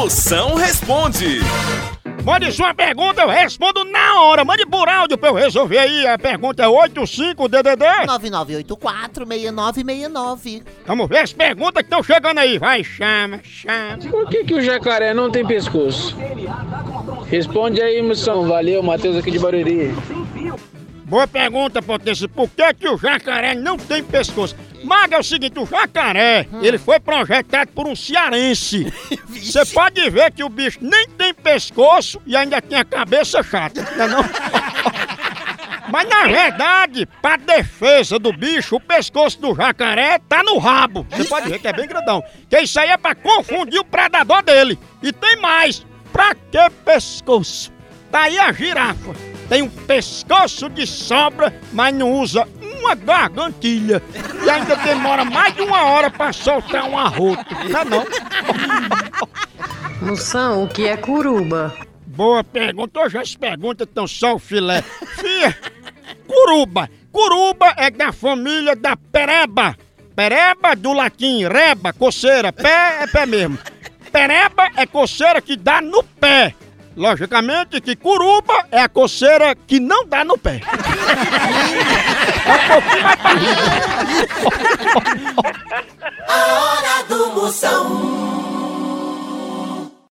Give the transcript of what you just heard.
Moção responde. Mande sua pergunta, eu respondo na hora. Mande por áudio pra eu resolver aí. A pergunta é 85DDD. 9984-6969. Vamos ver as perguntas que estão chegando aí. Vai, chama, chama. Por que, que o jacaré não tem pescoço? Responde aí, moção. Valeu, Matheus aqui de Barueri. Boa pergunta, Potência. Por que, que o jacaré não tem pescoço? Maga, é o seguinte, o jacaré, ele foi projetado por um cearense. Você pode ver que o bicho nem tem pescoço e ainda tem a cabeça chata, não é não? Mas na verdade, pra defesa do bicho, o pescoço do jacaré tá no rabo. Você pode ver que é bem grandão. Que isso aí é pra confundir o predador dele. E tem mais. Pra que pescoço? Daí a girafa. Tem um pescoço de sobra, mas não usa uma gargantilha. E ainda demora mais de uma hora pra soltar um arroto. Não é não? Moção, o que é curuba? Boa pergunta. Hoje as perguntas estão só o filé. Fia, curuba. Curuba é da família da pereba. Pereba do latim reba, coceira. Pé é pé mesmo. Pereba é coceira que dá no pé. Logicamente que curuba é a coceira que não dá no pé. É. A hora do Moção.